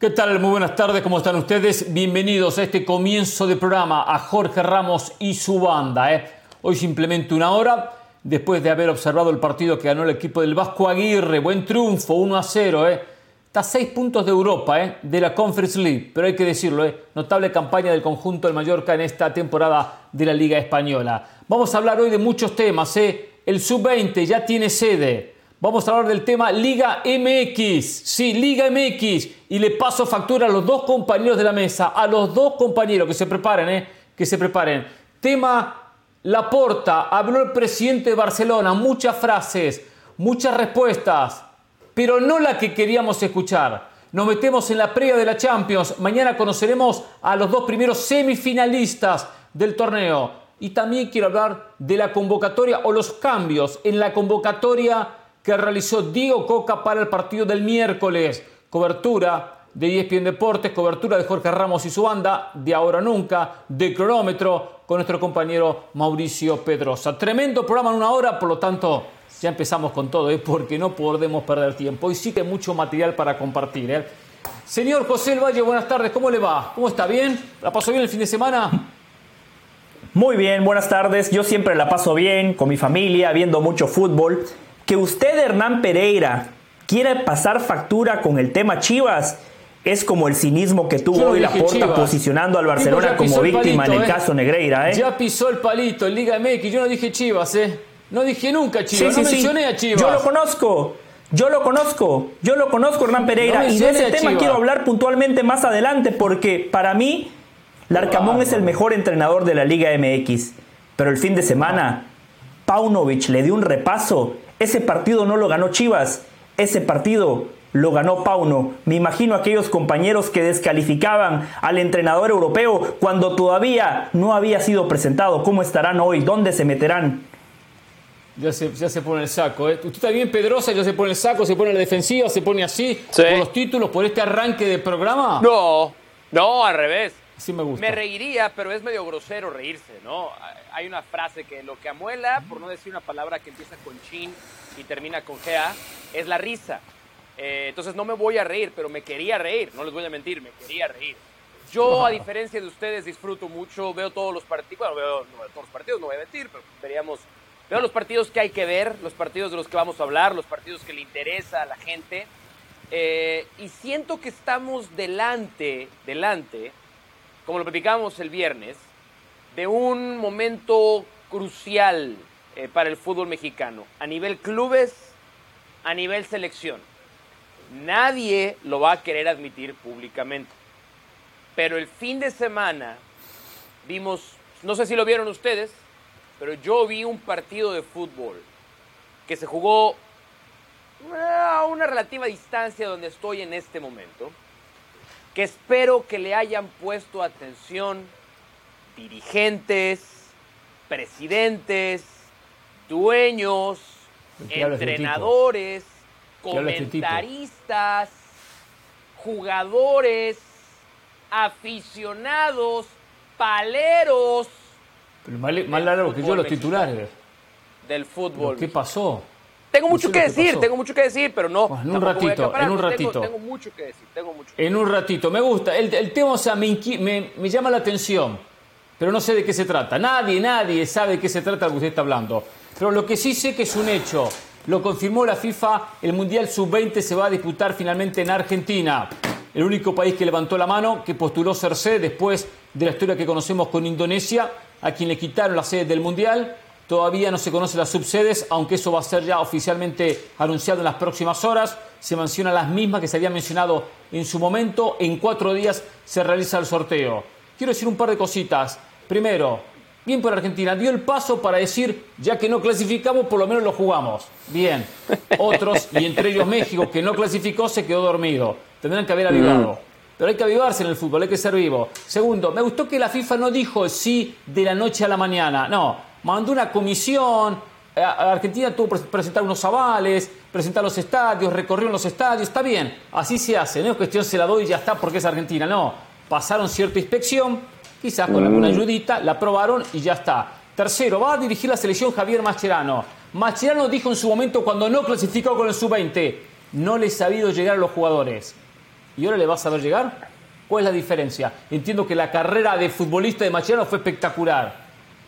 ¿Qué tal? Muy buenas tardes, ¿cómo están ustedes? Bienvenidos a este comienzo de programa a Jorge Ramos y su banda. ¿eh? Hoy simplemente una hora, después de haber observado el partido que ganó el equipo del Vasco Aguirre. Buen triunfo, 1 a 0. ¿eh? Está a 6 puntos de Europa, ¿eh? de la Conference League, pero hay que decirlo, ¿eh? notable campaña del conjunto del Mallorca en esta temporada de la Liga Española. Vamos a hablar hoy de muchos temas. ¿eh? El Sub-20 ya tiene sede. Vamos a hablar del tema Liga MX. Sí, Liga MX. Y le paso factura a los dos compañeros de la mesa. A los dos compañeros que se preparen, ¿eh? Que se preparen. Tema Laporta. Habló el presidente de Barcelona. Muchas frases, muchas respuestas. Pero no la que queríamos escuchar. Nos metemos en la previa de la Champions. Mañana conoceremos a los dos primeros semifinalistas del torneo. Y también quiero hablar de la convocatoria o los cambios en la convocatoria que realizó Diego Coca para el partido del miércoles. Cobertura de ESPN Deportes, cobertura de Jorge Ramos y su banda, de ahora nunca, de cronómetro, con nuestro compañero Mauricio Pedrosa. Tremendo programa en una hora, por lo tanto, ya empezamos con todo, ¿eh? porque no podemos perder tiempo. Hoy sí que hay mucho material para compartir. ¿eh? Señor José El Valle, buenas tardes, ¿cómo le va? ¿Cómo está? ¿Bien? ¿La pasó bien el fin de semana? Muy bien, buenas tardes. Yo siempre la paso bien, con mi familia, viendo mucho fútbol que usted, Hernán Pereira, quiera pasar factura con el tema Chivas es como el cinismo que tuvo hoy la Porta posicionando al Barcelona como víctima en el eh. caso Negreira. ¿eh? Ya pisó el palito en Liga MX. Yo no dije Chivas, ¿eh? No dije nunca Chivas. no mencioné a Chivas. Yo lo conozco. Yo lo conozco. Yo lo conozco, Hernán Pereira. y de ese tema quiero hablar puntualmente más adelante porque para mí, Larcamón es el mejor entrenador de la Liga MX. Pero el fin de semana, Paunovic le dio un repaso ese partido no lo ganó Chivas, ese partido lo ganó Pauno. Me imagino aquellos compañeros que descalificaban al entrenador europeo cuando todavía no había sido presentado. ¿Cómo estarán hoy? ¿Dónde se meterán? Ya se, ya se pone el saco. ¿eh? Usted también, Pedrosa, ya se pone el saco, se pone la defensiva, se pone así, por los títulos, por este arranque de programa. No, no, al revés. Sí me gusta. Me reiría, pero es medio grosero reírse, ¿no? Hay una frase que lo que amuela, por no decir una palabra que empieza con chin y termina con gea, es la risa. Eh, entonces no me voy a reír, pero me quería reír, no les voy a mentir, me quería reír. Yo, a diferencia de ustedes, disfruto mucho, veo todos los partidos, bueno, veo todos los partidos, no voy a mentir, pero veríamos, veo los partidos que hay que ver, los partidos de los que vamos a hablar, los partidos que le interesa a la gente, eh, y siento que estamos delante, delante, como lo platicamos el viernes, de un momento crucial eh, para el fútbol mexicano, a nivel clubes, a nivel selección. Nadie lo va a querer admitir públicamente. Pero el fin de semana vimos, no sé si lo vieron ustedes, pero yo vi un partido de fútbol que se jugó a una relativa distancia donde estoy en este momento, que espero que le hayan puesto atención dirigentes, presidentes, dueños, entrenadores, comentaristas, jugadores, aficionados, paleros. Pero más, largo que yo los titulares. Del fútbol. ¿Qué pasó? Tengo mucho que decir, tengo mucho que decir, pero no. en un ratito, en un ratito. Tengo, mucho que decir, tengo mucho En un ratito, me gusta. El, tema, o sea, me, me llama la atención pero no sé de qué se trata. Nadie, nadie sabe de qué se trata lo que usted está hablando. Pero lo que sí sé que es un hecho, lo confirmó la FIFA, el Mundial Sub-20 se va a disputar finalmente en Argentina. El único país que levantó la mano, que postuló ser sede después de la historia que conocemos con Indonesia, a quien le quitaron la sede del Mundial. Todavía no se conocen las subsedes, aunque eso va a ser ya oficialmente anunciado en las próximas horas. Se mencionan las mismas que se había mencionado en su momento. En cuatro días se realiza el sorteo. Quiero decir un par de cositas. Primero, bien por Argentina, dio el paso para decir, ya que no clasificamos, por lo menos lo jugamos. Bien. Otros, y entre ellos México, que no clasificó, se quedó dormido. Tendrán que haber mm. avivado. Pero hay que avivarse en el fútbol, hay que ser vivo. Segundo, me gustó que la FIFA no dijo sí de la noche a la mañana. No, mandó una comisión. Eh, Argentina tuvo que presentar unos avales, presentar los estadios, recorrieron los estadios. Está bien, así se hace. No es cuestión se la doy y ya está porque es Argentina. No, pasaron cierta inspección Quizás con alguna mm. ayudita la aprobaron y ya está. Tercero, va a dirigir la selección Javier Mascherano. Mascherano dijo en su momento cuando no clasificó con el sub-20, no le ha sabido llegar a los jugadores. y ahora le vas a ver llegar. ¿Cuál es la diferencia? Entiendo que la carrera de futbolista de Mascherano fue espectacular,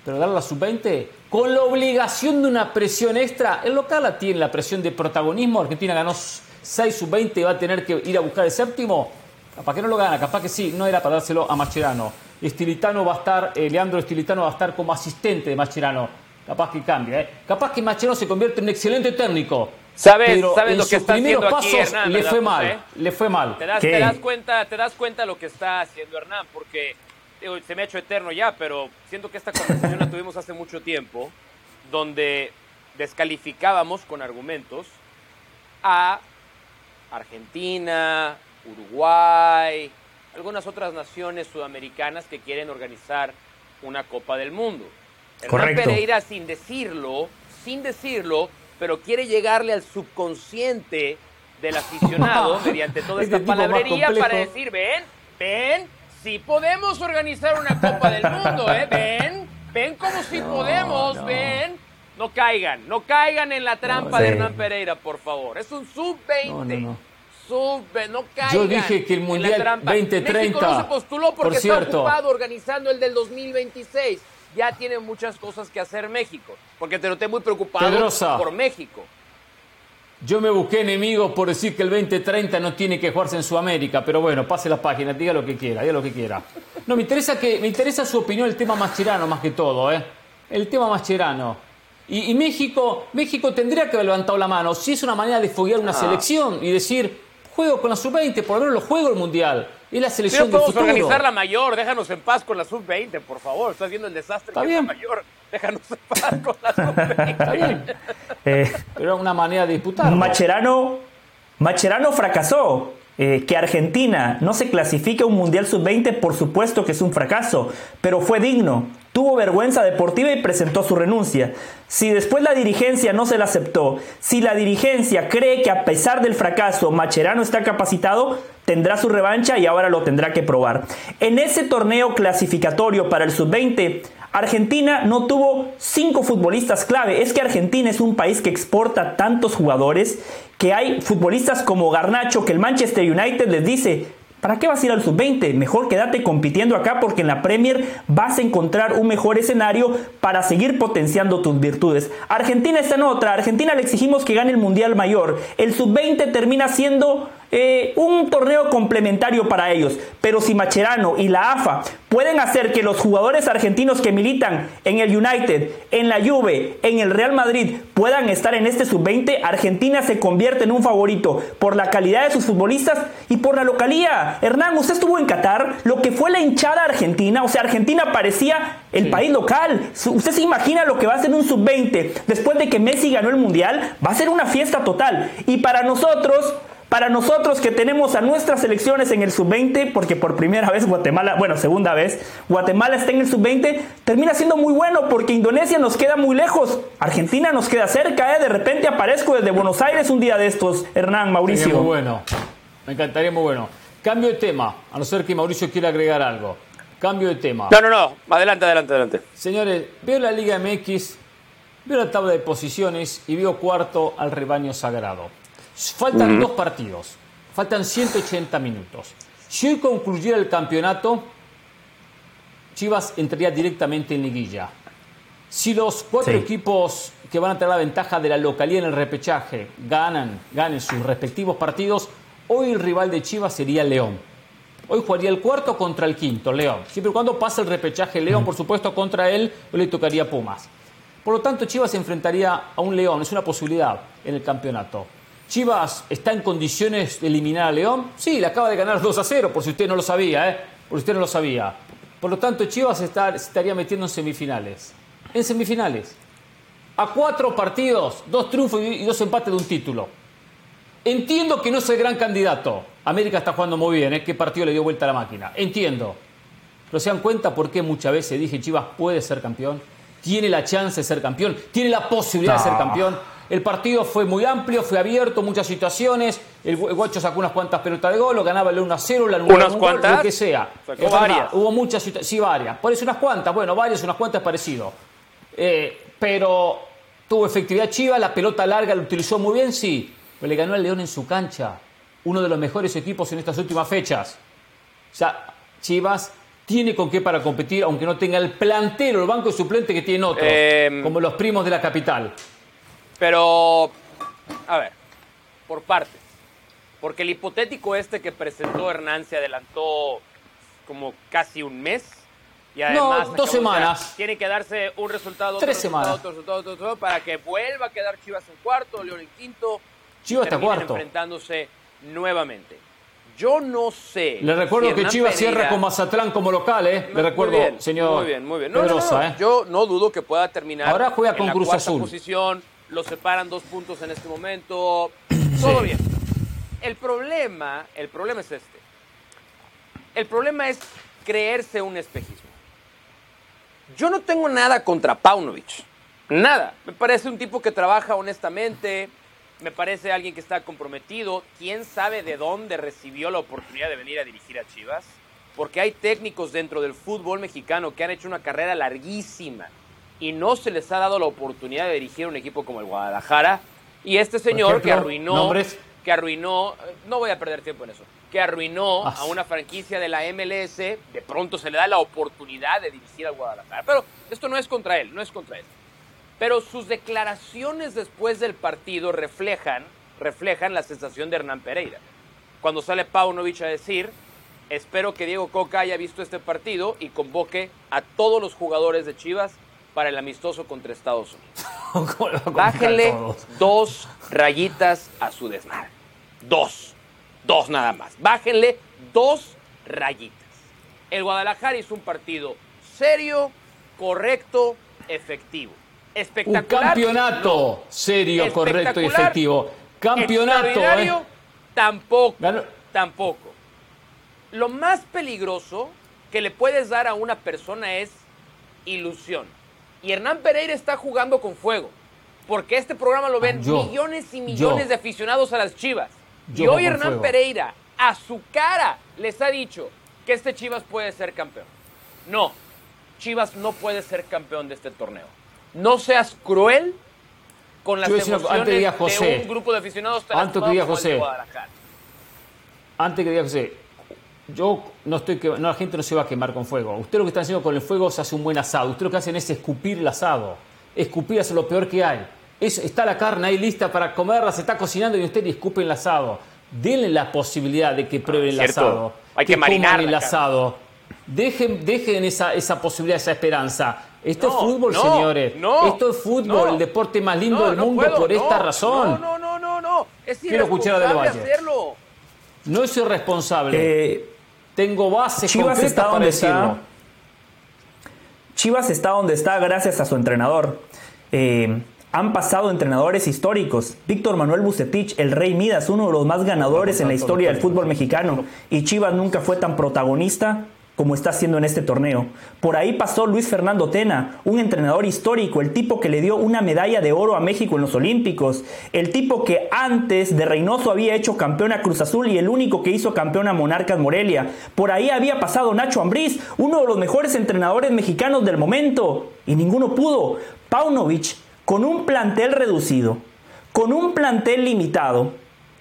pero darle la sub-20 con la obligación de una presión extra, el local la tiene la presión de protagonismo, Argentina ganó 6 sub-20 y va a tener que ir a buscar el séptimo, capaz que no lo gana, capaz que sí, no era para dárselo a Mascherano. Estilitano va a estar, eh, Leandro Estilitano va a estar como asistente de Mascherano. Capaz que cambia, ¿eh? Capaz que Mascherano se convierte en un excelente técnico. ¿Sabes, lo que está haciendo aquí Hernán? Le fue mal, le fue mal. ¿Te das, ¿Te das, cuenta, te das cuenta lo que está haciendo Hernán, porque se me ha hecho eterno ya, pero siento que esta conversación la tuvimos hace mucho tiempo, donde descalificábamos con argumentos a Argentina, Uruguay, algunas otras naciones sudamericanas que quieren organizar una Copa del Mundo. Correcto. Pereira, sin decirlo, sin decirlo, pero quiere llegarle al subconsciente del aficionado mediante toda esta palabrería para decir, ven, ven, si podemos organizar una Copa del Mundo, ¿eh? Ven, ven como si podemos, ven. No caigan, no caigan en la trampa de Hernán Pereira, por favor. Es un sub-20 no caigan Yo dije que el Mundial 2030. México no se postuló porque está ocupado organizando el del 2026. Ya tiene muchas cosas que hacer México. Porque te noté muy preocupado por México. Yo me busqué enemigos por decir que el 2030 no tiene que jugarse en Sudamérica, pero bueno, pase la página, diga lo que quiera, diga lo que quiera. No, me interesa, que, me interesa su opinión el tema mascherano más que todo, ¿eh? El tema mascherano. Y, y México, México tendría que haber levantado la mano. Si es una manera de foguear una ah. selección y decir, juego con la sub-20, por lo menos lo juego el mundial. Y la selección Pero podemos organizar la mayor, déjanos en paz con la sub-20, por favor. Estás viendo el desastre Está bien. la mayor. Déjanos en paz con la sub-20. Está bien. Eh, Pero una manera de disputar. Macherano, Macherano fracasó. Eh, que Argentina no se clasifique a un Mundial Sub-20, por supuesto que es un fracaso, pero fue digno. Tuvo vergüenza deportiva y presentó su renuncia. Si después la dirigencia no se la aceptó, si la dirigencia cree que a pesar del fracaso Macherano está capacitado, tendrá su revancha y ahora lo tendrá que probar. En ese torneo clasificatorio para el sub-20, Argentina no tuvo cinco futbolistas clave. Es que Argentina es un país que exporta tantos jugadores que hay futbolistas como Garnacho que el Manchester United les dice, ¿Para qué vas a ir al sub-20? Mejor quédate compitiendo acá porque en la Premier vas a encontrar un mejor escenario para seguir potenciando tus virtudes. Argentina está en otra. Argentina le exigimos que gane el Mundial Mayor. El sub-20 termina siendo eh, un torneo complementario para ellos. Pero si Macherano y la AFA pueden hacer que los jugadores argentinos que militan en el United, en la Juve, en el Real Madrid puedan estar en este sub-20, Argentina se convierte en un favorito por la calidad de sus futbolistas y por la localía. Hernán, usted estuvo en Qatar, lo que fue la hinchada argentina, o sea, Argentina parecía el país local. Usted se imagina lo que va a ser un sub-20 después de que Messi ganó el Mundial, va a ser una fiesta total. Y para nosotros, para nosotros que tenemos a nuestras selecciones en el sub-20, porque por primera vez Guatemala, bueno, segunda vez, Guatemala está en el sub-20, termina siendo muy bueno porque Indonesia nos queda muy lejos, Argentina nos queda cerca, ¿eh? de repente aparezco desde Buenos Aires un día de estos, Hernán, Mauricio. muy bueno, me encantaría muy bueno. Cambio de tema, a no ser que Mauricio quiera agregar algo. Cambio de tema. No, no, no, adelante, adelante, adelante. Señores, veo la Liga MX, veo la tabla de posiciones y veo cuarto al rebaño sagrado. Faltan dos partidos, faltan 180 minutos. Si hoy concluyera el campeonato, Chivas entraría directamente en liguilla. Si los cuatro equipos que van a tener la ventaja de la localidad en el repechaje ganan, ganen sus respectivos partidos, hoy el rival de Chivas sería León. Hoy jugaría el cuarto contra el quinto, León. Siempre y cuando pasa el repechaje León, por supuesto, contra él, hoy le tocaría Pumas. Por lo tanto, Chivas se enfrentaría a un León, es una posibilidad en el campeonato. Chivas está en condiciones de eliminar a León. Sí, le acaba de ganar 2 a 0, por si usted no lo sabía, ¿eh? Por si usted no lo sabía. Por lo tanto, Chivas se estaría metiendo en semifinales. En semifinales. A cuatro partidos, dos triunfos y dos empates de un título. Entiendo que no es el gran candidato. América está jugando muy bien, ¿eh? ¿Qué partido le dio vuelta a la máquina? Entiendo. Pero se dan cuenta por qué muchas veces dije Chivas puede ser campeón, tiene la chance de ser campeón, tiene la posibilidad de ser campeón el partido fue muy amplio, fue abierto, muchas situaciones. El Guacho sacó unas cuantas pelotas de gol, lo ganaba el 1 a 0, la ¿Unas cuantas? lo que sea. varias. hubo muchas situaciones, sí, varias. Por eso unas cuantas, bueno, varias, unas cuantas parecido. Eh, pero tuvo efectividad Chiva, la pelota larga la utilizó muy bien, sí. Pero le ganó al León en su cancha. uno de los mejores equipos en estas últimas fechas. O sea, Chivas tiene con qué para competir, aunque no tenga el plantero, el banco suplente que tiene otro, em, como los primos de la capital. Pero, a ver, por partes. Porque el hipotético este que presentó Hernán se adelantó como casi un mes. Y además, no, dos semanas. tiene que darse un resultado, Tres semanas. Otro resultado, otro resultado, para que vuelva a quedar Chivas en cuarto, León en quinto. Chivas está cuarto. enfrentándose nuevamente. Yo no sé. Le recuerdo que Chivas cierra con Mazatlán como local, ¿eh? Le recuerdo, señor. Muy bien, muy bien. ¿eh? Yo no dudo que pueda terminar. Ahora juega con en la Cruz Azul. posición. Lo separan dos puntos en este momento. Todo bien. El problema, el problema es este. El problema es creerse un espejismo. Yo no tengo nada contra Paunovic. Nada. Me parece un tipo que trabaja honestamente. Me parece alguien que está comprometido. ¿Quién sabe de dónde recibió la oportunidad de venir a dirigir a Chivas? Porque hay técnicos dentro del fútbol mexicano que han hecho una carrera larguísima y no se les ha dado la oportunidad de dirigir un equipo como el Guadalajara. Y este señor que arruinó, que arruinó, no voy a perder tiempo en eso, que arruinó ah. a una franquicia de la MLS, de pronto se le da la oportunidad de dirigir al Guadalajara. Pero esto no es contra él, no es contra él. Pero sus declaraciones después del partido reflejan, reflejan la sensación de Hernán Pereira. Cuando sale Paunovic a decir, espero que Diego Coca haya visto este partido y convoque a todos los jugadores de Chivas para el amistoso contra Estados Unidos. Bájenle dos rayitas a su desmadre. Dos. Dos nada más. Bájenle dos rayitas. El Guadalajara hizo un partido serio, correcto, efectivo. Espectacular. Un campeonato serio, correcto y efectivo. Campeonato. ¿eh? Tampoco. Tampoco. Lo más peligroso que le puedes dar a una persona es ilusión. Y Hernán Pereira está jugando con fuego. Porque este programa lo ven ah, millones y millones de aficionados a las Chivas. y hoy Hernán Pereira, a su cara, les ha dicho que este Chivas puede ser campeón. No, Chivas no puede ser campeón de este torneo. No seas cruel con las emociones de un grupo de aficionados antes que diga José, Antes que diga José, yo no estoy que no, la gente no se va a quemar con fuego. Usted lo que está haciendo con el fuego se hace un buen asado. Usted lo que hacen es escupir el asado. Escupir es lo peor que hay. Es, está la carne ahí lista para comerla, se está cocinando y usted le escupe el asado. Denle la posibilidad de que prueben el asado. Hay que, marinar el asado. Dejen, dejen esa, esa posibilidad, esa esperanza. Esto es fútbol, señores. Esto es fútbol, el deporte más lindo del mundo por esta razón. No, no, no, no, Es Quiero escuchar del Valle. Hacerlo. No es irresponsable. Eh, tengo base Chivas está donde está. Chivas está donde está gracias a su entrenador. Eh, han pasado entrenadores históricos. Víctor Manuel Bucetich, el Rey Midas, uno de los más ganadores en la historia del fútbol mexicano. Y Chivas nunca fue tan protagonista como está haciendo en este torneo. Por ahí pasó Luis Fernando Tena, un entrenador histórico, el tipo que le dio una medalla de oro a México en los Olímpicos, el tipo que antes de Reynoso había hecho campeón a Cruz Azul y el único que hizo campeón a Monarcas Morelia. Por ahí había pasado Nacho Ambriz, uno de los mejores entrenadores mexicanos del momento, y ninguno pudo. Paunovic, con un plantel reducido, con un plantel limitado,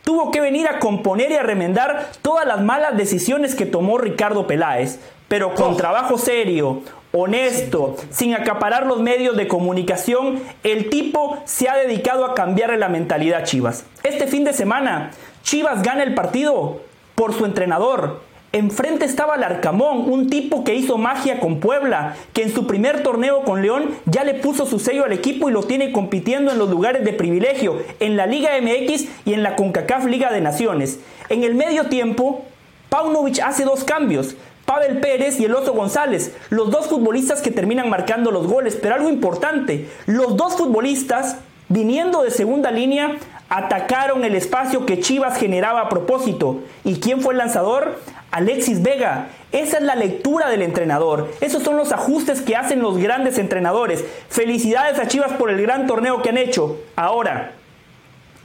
tuvo que venir a componer y a remendar todas las malas decisiones que tomó Ricardo Peláez, pero con oh. trabajo serio, honesto, sin acaparar los medios de comunicación, el tipo se ha dedicado a cambiarle la mentalidad a Chivas. Este fin de semana, Chivas gana el partido por su entrenador, Enfrente estaba el Arcamón, un tipo que hizo magia con Puebla, que en su primer torneo con León ya le puso su sello al equipo y lo tiene compitiendo en los lugares de privilegio, en la Liga MX y en la CONCACAF Liga de Naciones. En el medio tiempo, Paunovic hace dos cambios. Pavel Pérez y el Oso González, los dos futbolistas que terminan marcando los goles, pero algo importante, los dos futbolistas viniendo de segunda línea atacaron el espacio que Chivas generaba a propósito. ¿Y quién fue el lanzador? Alexis Vega. Esa es la lectura del entrenador. Esos son los ajustes que hacen los grandes entrenadores. Felicidades a Chivas por el gran torneo que han hecho. Ahora,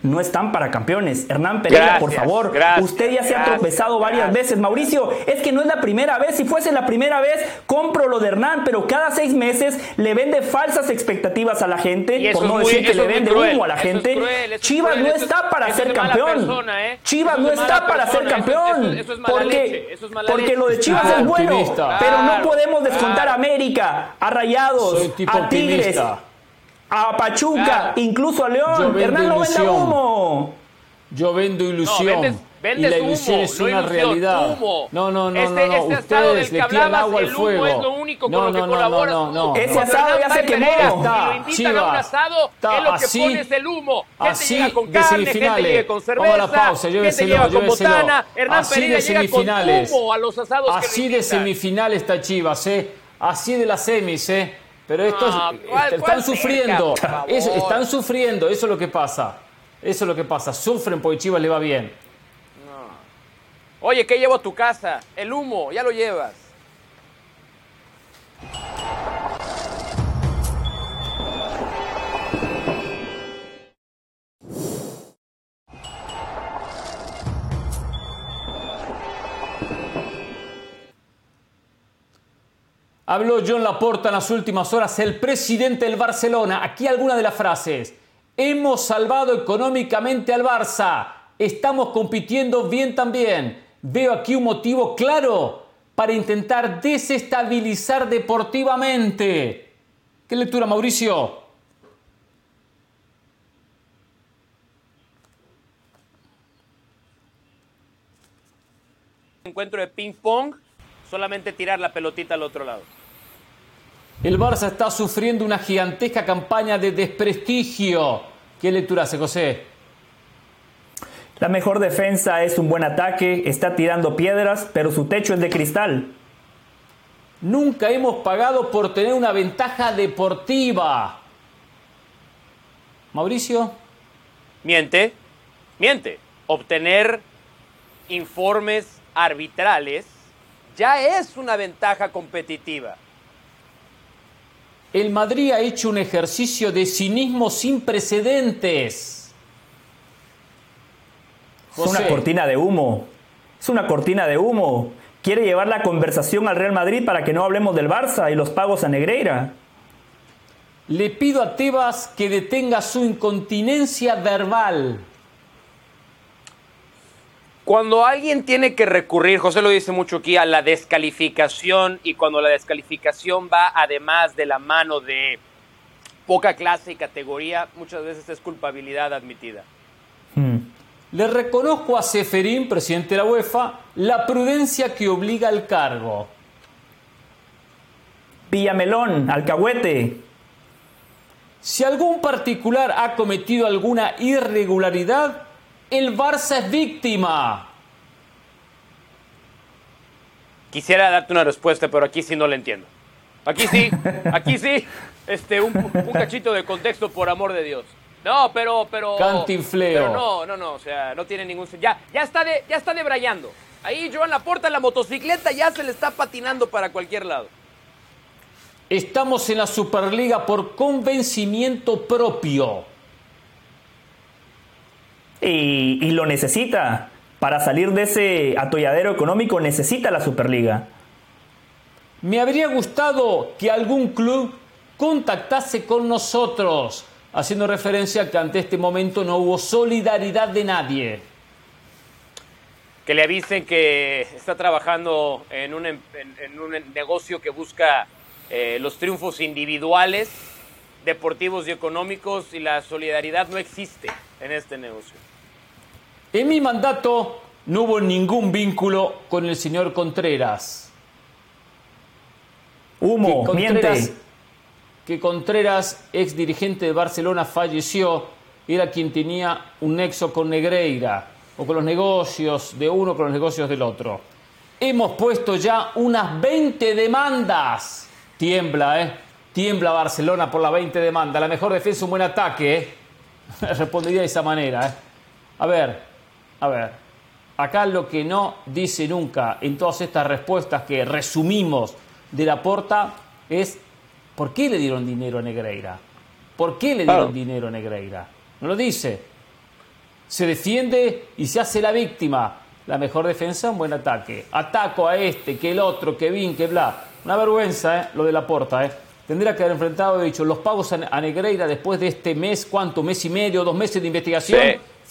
no están para campeones. Hernán Pereira, por favor, usted ya se ha tropezado varias veces. Mauricio, es que no es la primera vez. Si fuese la primera vez, compro lo de Hernán, pero cada seis meses le vende falsas expectativas a la gente, por no decir que le vende humo a la gente. Chivas no está para ser campeón. ¿eh? Chivas no está para ser campeón. porque, porque lo de Chivas es bueno, pero no podemos descontar a América, a Rayados, a Tigres a Pachuca, incluso a León. Hernán no vende humo. Yo vendo ilusión. y la ilusión es una realidad. No, no, no, este, no, este asado del que hablabas, agua al fuego. es lo único con no, lo que no, no, no, Ese asado ya se quemó. Está, lo invitan a un asado, es lo que así, pones el humo. Gente llega con carne, gente llega con cerveza, Vamos a la pausa, gente llega con botana. Hernán Pereira llega con humo a los asados Así de semifinales está Chivas, ¿eh? Así de las semis, ¿eh? Pero estos están sufriendo. están sufriendo, eso es lo que pasa. Eso es lo que pasa. Sufren porque Chivas le va bien. Oye, ¿qué llevo a tu casa? El humo, ya lo llevas. Habló John Laporta en las últimas horas, el presidente del Barcelona. Aquí alguna de las frases. Hemos salvado económicamente al Barça. Estamos compitiendo bien también. Veo aquí un motivo claro para intentar desestabilizar deportivamente. ¿Qué lectura, Mauricio? Encuentro de ping-pong solamente tirar la pelotita al otro lado. El Barça está sufriendo una gigantesca campaña de desprestigio. ¿Qué lectura hace José? La mejor defensa es un buen ataque, está tirando piedras, pero su techo es de cristal. Nunca hemos pagado por tener una ventaja deportiva. Mauricio. Miente, miente. Obtener informes arbitrales ya es una ventaja competitiva. El Madrid ha hecho un ejercicio de cinismo sin precedentes. Es una cortina de humo. Es una cortina de humo. Quiere llevar la conversación al Real Madrid para que no hablemos del Barça y los pagos a Negreira. Le pido a Tebas que detenga su incontinencia verbal. Cuando alguien tiene que recurrir, José lo dice mucho aquí, a la descalificación y cuando la descalificación va además de la mano de poca clase y categoría, muchas veces es culpabilidad admitida. Hmm. Le reconozco a Seferín, presidente de la UEFA, la prudencia que obliga al cargo. Villamelón, alcahuete. Si algún particular ha cometido alguna irregularidad, el Barça es víctima. Quisiera darte una respuesta, pero aquí sí no la entiendo. Aquí sí, aquí sí, este, un, cachito de contexto, por amor de Dios. No, pero, pero. Cantinfleo. Pero no, no, no, o sea, no tiene ningún. Ya, ya está de, ya está debrayando. Ahí Joan Laporta en la motocicleta ya se le está patinando para cualquier lado. Estamos en la Superliga por convencimiento propio y, lo necesita. Para salir de ese atolladero económico necesita la Superliga. Me habría gustado que algún club contactase con nosotros, haciendo referencia a que ante este momento no hubo solidaridad de nadie. Que le avisen que está trabajando en un, negocio que busca eh, los triunfos individuales, deportivos y económicos y la solidaridad no existe en este negocio. En mi mandato no hubo ningún vínculo con el señor Contreras. Humo, Contreras, Que Contreras, ex dirigente de Barcelona, falleció. Era quien tenía un nexo con Negreira o con los negocios de uno con los negocios del otro. Hemos puesto ya unas 20 demandas. Tiembla, ¿eh? Tiembla Barcelona por las 20 demandas. La mejor defensa, un buen ataque, ¿eh? Respondería de esa manera, ¿eh? A ver, a ver, acá lo que no dice nunca en todas estas respuestas que resumimos de la porta es ¿por qué le dieron dinero a Negreira? ¿Por qué le dieron dinero a Negreira? No lo dice. Se defiende y se hace la víctima. La mejor defensa, un buen ataque. Ataco a este, que el otro, que Vin, que bla. Una vergüenza, ¿eh? Lo de la porta, ¿eh? Tendría que haber enfrentado, he dicho, los pagos a Negreira después de este mes, ¿cuánto? ¿Mes y medio, dos meses de investigación?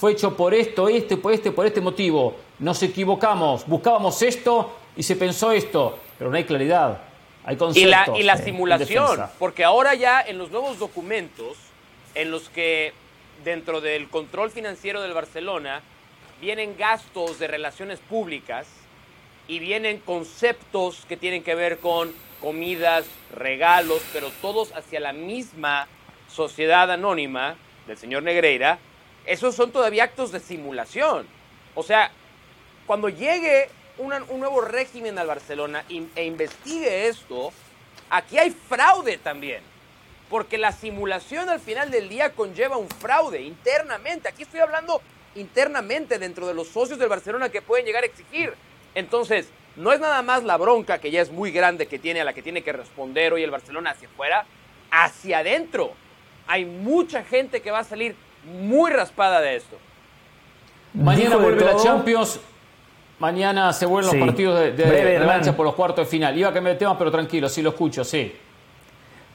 Fue hecho por esto, este, por este, por este motivo. Nos equivocamos, buscábamos esto y se pensó esto, pero no hay claridad. Hay y la, y la simulación, porque ahora ya en los nuevos documentos, en los que dentro del control financiero del Barcelona vienen gastos de relaciones públicas y vienen conceptos que tienen que ver con comidas, regalos, pero todos hacia la misma sociedad anónima del señor Negreira, esos son todavía actos de simulación. O sea, cuando llegue un nuevo régimen al Barcelona e investigue esto, aquí hay fraude también. Porque la simulación al final del día conlleva un fraude internamente. Aquí estoy hablando internamente dentro de los socios del Barcelona que pueden llegar a exigir. Entonces, no es nada más la bronca que ya es muy grande que tiene a la que tiene que responder hoy el Barcelona hacia afuera, hacia adentro. Hay mucha gente que va a salir muy raspada de esto. Mañana vuelve la Champions Mañana se vuelven los partidos de, de, por los cuartos de final. Iba a cambiar de tema, pero tranquilo, sí lo escucho, sí.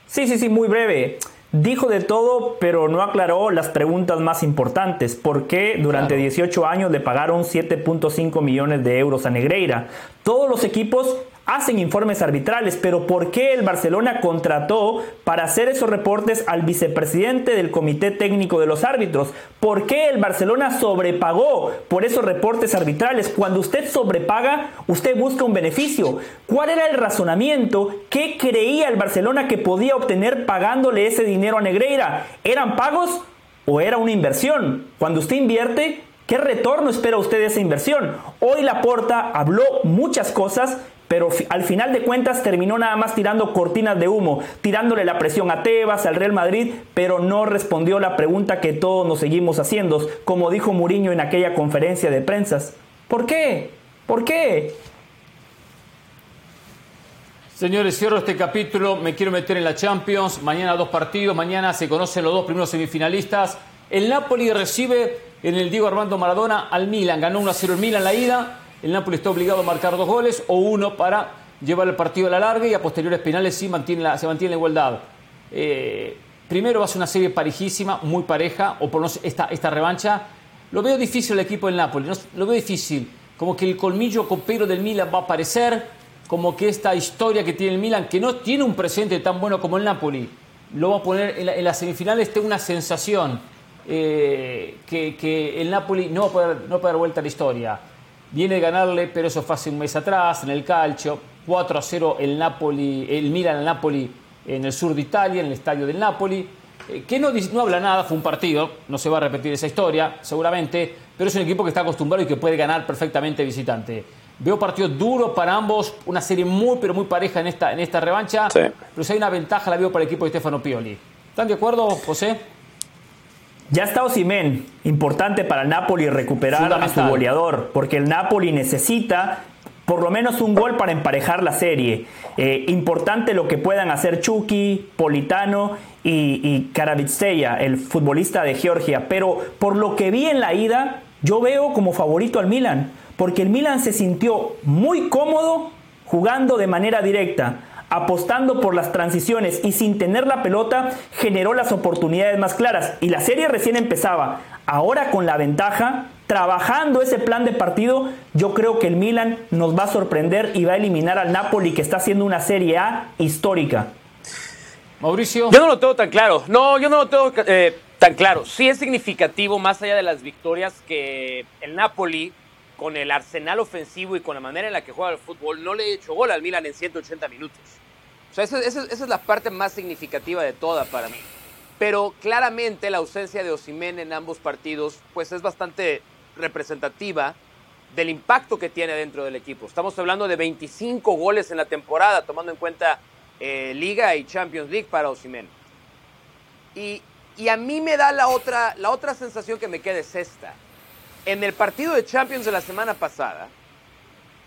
Sí, sí, sí, muy breve. Dijo de todo, pero no aclaró las preguntas más importantes. ¿Por qué durante 18 años le pagaron 7.5 millones de euros a Negreira? Todos los equipos hacen informes arbitrales, pero ¿por qué el Barcelona contrató para hacer esos reportes al vicepresidente del Comité Técnico de los Árbitros? ¿Por qué el Barcelona sobrepagó por esos reportes arbitrales? Cuando usted sobrepaga, usted busca un beneficio. ¿Cuál era el razonamiento? ¿Qué creía el Barcelona que podía obtener pagándole ese dinero a Negreira? ¿Eran pagos o era una inversión? Cuando usted invierte, ¿Qué retorno espera usted de esa inversión? Hoy Laporta habló muchas cosas, pero al final de cuentas terminó nada más tirando cortinas de humo, tirándole la presión a Tebas, al Real Madrid, pero no respondió la pregunta que todos nos seguimos haciendo, como dijo Mourinho en aquella conferencia de prensas. ¿Por qué? ¿Por qué? Señores, cierro este capítulo, me quiero meter en la Champions, mañana dos partidos, mañana se conocen los dos primeros semifinalistas. El Napoli recibe en el Diego Armando Maradona al Milan, ganó 1 a 0 el Milan la ida, el Napoli está obligado a marcar dos goles o uno para llevar el partido a la larga y a posteriores penales sí la, se mantiene la igualdad. Eh, primero va a ser una serie parejísima, muy pareja, o por no esta, esta revancha. Lo veo difícil el equipo del Napoli, lo veo difícil. Como que el colmillo copero del Milan va a aparecer, como que esta historia que tiene el Milan, que no tiene un presente tan bueno como el Napoli, lo va a poner en, las semifinales, tengo una sensación eh, que, el Napoli no va, a no va a poder dar vuelta a la historia. Viene de ganarle, pero eso fue hace un mes atrás, en el calcio. 4 a 0 el Napoli, el Milan al Napoli en el sur de Italia, en el estadio del Napoli. Eh, que no, no habla nada, fue un partido, no se va a repetir esa historia, seguramente, pero es un equipo que está acostumbrado y que puede ganar perfectamente visitante. Veo partidos duros para ambos, una serie muy, pero muy pareja en esta, en esta revancha. Pero si hay una ventaja, la veo para el equipo de Stefano Pioli. ¿Están de acuerdo, José? Ya está Osimen, importante para el Napoli recuperar a su goleador, porque el Napoli necesita por lo menos un gol para emparejar la serie. Eh, importante lo que puedan hacer Chucky, Politano y, y el futbolista de Georgia. Pero por lo que vi en la ida, yo veo como favorito al Milan, porque el Milan se sintió muy cómodo jugando de manera directa apostando por las transiciones y sin tener la pelota, generó las oportunidades más claras. Y la serie recién empezaba. Ahora con la ventaja, trabajando ese plan de partido, yo creo que el Milan nos va a sorprender y va a eliminar al Napoli, que está haciendo una Serie A histórica. Mauricio. Yo no lo tengo tan claro. No, yo no lo tengo eh, tan claro. Sí es significativo, más allá de las victorias, que el Napoli con el arsenal ofensivo y con la manera en la que juega el fútbol, no le he hecho gol al Milan en 180 minutos. O sea, esa, es la parte más significativa de toda para mí. Pero claramente la ausencia de Osimén en ambos partidos, pues es bastante representativa del impacto que tiene dentro del equipo. Estamos hablando de 25 goles en la temporada, tomando en cuenta eh, Liga y Champions League para Osimén. Y, y, a mí me da la otra, la otra sensación que me queda es esta en el partido de Champions de la semana pasada,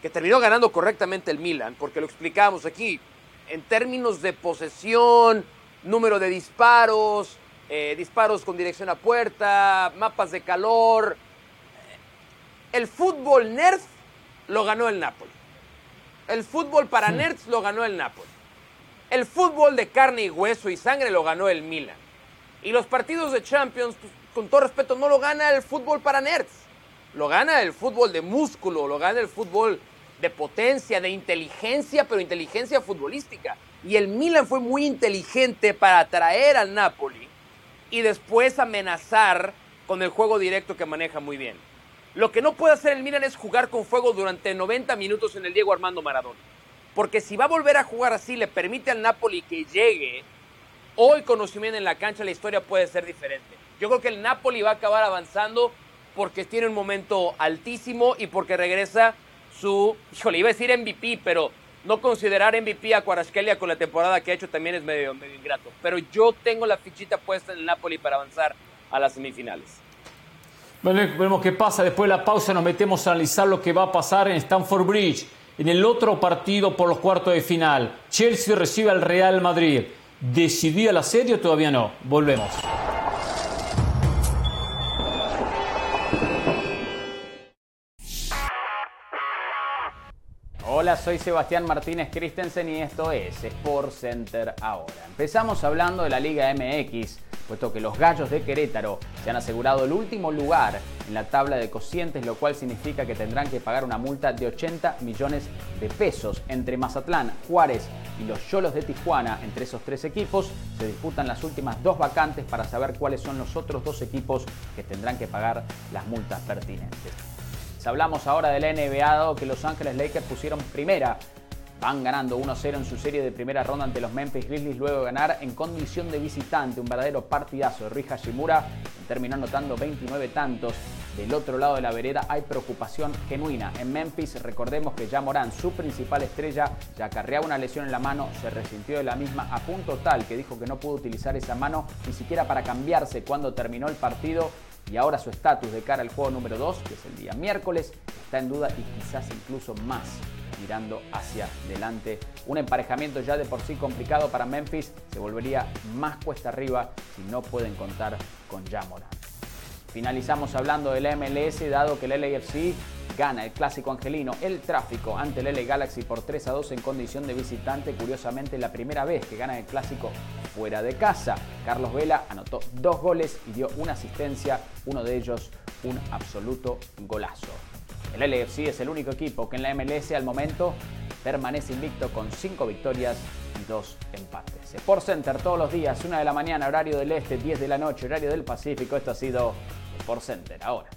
que terminó ganando correctamente el Milan, porque lo explicábamos aquí, en términos de posesión, número de disparos, eh, disparos con dirección a puerta, mapas de calor. El fútbol nerd lo ganó el Napoli. El fútbol para nerds lo ganó el Napoli. El fútbol de carne y hueso y sangre lo ganó el Milan. Y los partidos de Champions, pues, con todo respeto, no lo gana el fútbol para nerds. Lo gana el fútbol de músculo, lo gana el fútbol de potencia, de inteligencia, pero inteligencia futbolística. Y el Milan fue muy inteligente para atraer al Napoli y después amenazar con el juego directo que maneja muy bien. Lo que no puede hacer el Milan es jugar con fuego durante 90 minutos en el Diego Armando Maradona. Porque si va a volver a jugar así, le permite al Napoli que llegue, hoy con en la cancha la historia puede ser diferente. Yo creo que el Napoli va a acabar avanzando porque tiene un momento altísimo y porque regresa su, híjole, iba a decir MVP, pero no considerar MVP a Cuarasquelia con la temporada que ha hecho también es medio, medio ingrato. Pero yo tengo la fichita puesta en el Napoli para avanzar a las semifinales. Bueno, veremos qué pasa. Después de la pausa nos metemos a analizar lo que va a pasar en Stamford Bridge. En el otro partido por los cuartos de final, Chelsea recibe al Real Madrid. ¿Decidía la serie o todavía no? Volvemos. Soy Sebastián Martínez Christensen y esto es Sport Center ahora. Empezamos hablando de la Liga MX, puesto que los Gallos de Querétaro se han asegurado el último lugar en la tabla de cocientes, lo cual significa que tendrán que pagar una multa de 80 millones de pesos. Entre Mazatlán, Juárez y los Cholos de Tijuana, entre esos tres equipos, se disputan las últimas dos vacantes para saber cuáles son los otros dos equipos que tendrán que pagar las multas pertinentes. Hablamos ahora del NBA, dado que Los Ángeles Lakers pusieron primera. Van ganando 1-0 en su serie de primera ronda ante los Memphis Grizzlies luego de ganar en condición de visitante. Un verdadero partidazo de Rui Hashimura. Terminó anotando 29 tantos. Del otro lado de la vereda hay preocupación genuina. En Memphis, recordemos que ya Morán, su principal estrella, ya acarreaba una lesión en la mano, se resintió de la misma a punto tal que dijo que no pudo utilizar esa mano ni siquiera para cambiarse cuando terminó el partido y ahora su estatus de cara al juego número 2, que es el día miércoles, está en duda y quizás incluso más mirando hacia adelante. Un emparejamiento ya de por sí complicado para Memphis se volvería más cuesta arriba si no pueden contar con Jamora. Finalizamos hablando del MLS, dado que el LAFC gana el clásico angelino, el tráfico ante el LA Galaxy por 3 a 2 en condición de visitante. Curiosamente, la primera vez que gana el clásico fuera de casa. Carlos Vela anotó dos goles y dio una asistencia, uno de ellos un absoluto golazo. El LAFC es el único equipo que en la MLS al momento permanece invicto con 5 victorias y 2 empates. Sport Center todos los días, 1 de la mañana, horario del este, 10 de la noche, horario del Pacífico. Esto ha sido Sport Center ahora.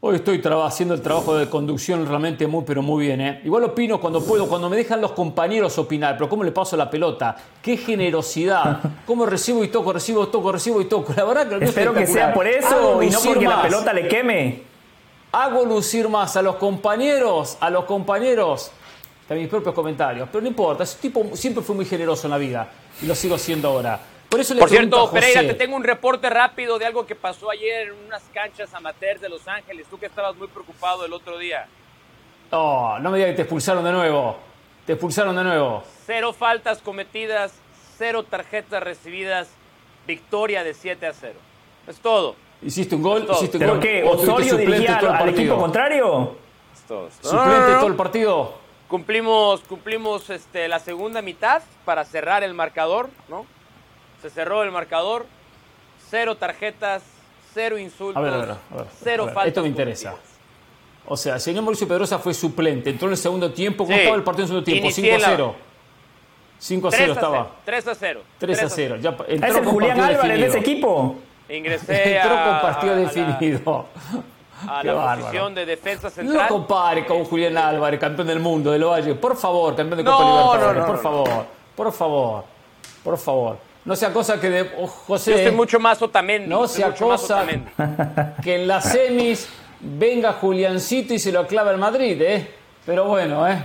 Hoy estoy haciendo el trabajo de conducción realmente muy, pero muy bien. ¿eh? Igual opino cuando puedo, cuando me dejan los compañeros opinar, pero ¿cómo le paso la pelota? ¡Qué generosidad! ¿Cómo recibo y toco, recibo, toco, recibo y toco? La verdad que Espero que sea por eso y no porque la pelota le queme. Hago lucir más a los compañeros, a los compañeros, de mis propios comentarios. Pero no importa, ese tipo siempre fue muy generoso en la vida y lo sigo haciendo ahora. Por, eso le Por cierto, Pereira, te tengo un reporte rápido de algo que pasó ayer en unas canchas amateurs de Los Ángeles. Tú que estabas muy preocupado el otro día. Oh, no me digas que te expulsaron de nuevo. Te expulsaron de nuevo. Cero faltas cometidas, cero tarjetas recibidas, victoria de 7 a 0. Es todo. ¿Hiciste un gol? ¿Hiciste un ¿Pero gol? qué? ¿Osorio dirigía al, al equipo contrario? Es todo. ¿Suplente todo el partido? Cumplimos, cumplimos este, la segunda mitad para cerrar el marcador, ¿no? Se cerró el marcador, cero tarjetas, cero insultos, a ver, a ver, cero faltas. Esto me interesa. O sea, el señor Mauricio Pedrosa fue suplente, entró en el segundo tiempo. ¿Cómo estaba el partido en el segundo tiempo? 5 a 0. 5 a 0 estaba. 3 a 0. 3 a 0. Ya entró ¿Es el Julián Álvarez de ese equipo? Ingresé Entró con partido definido. A la posición de defensa central. No compare con Julián Álvarez, campeón del mundo de Valle. Por favor, campeón de Copa no, Libertadores. por favor, por favor, por favor. No sea cosa que de oh, José. Yo soy mucho más Otamendi. No sea cosa que en las semis venga Juliancito y se lo clava el Madrid, ¿eh? Pero bueno, ¿eh?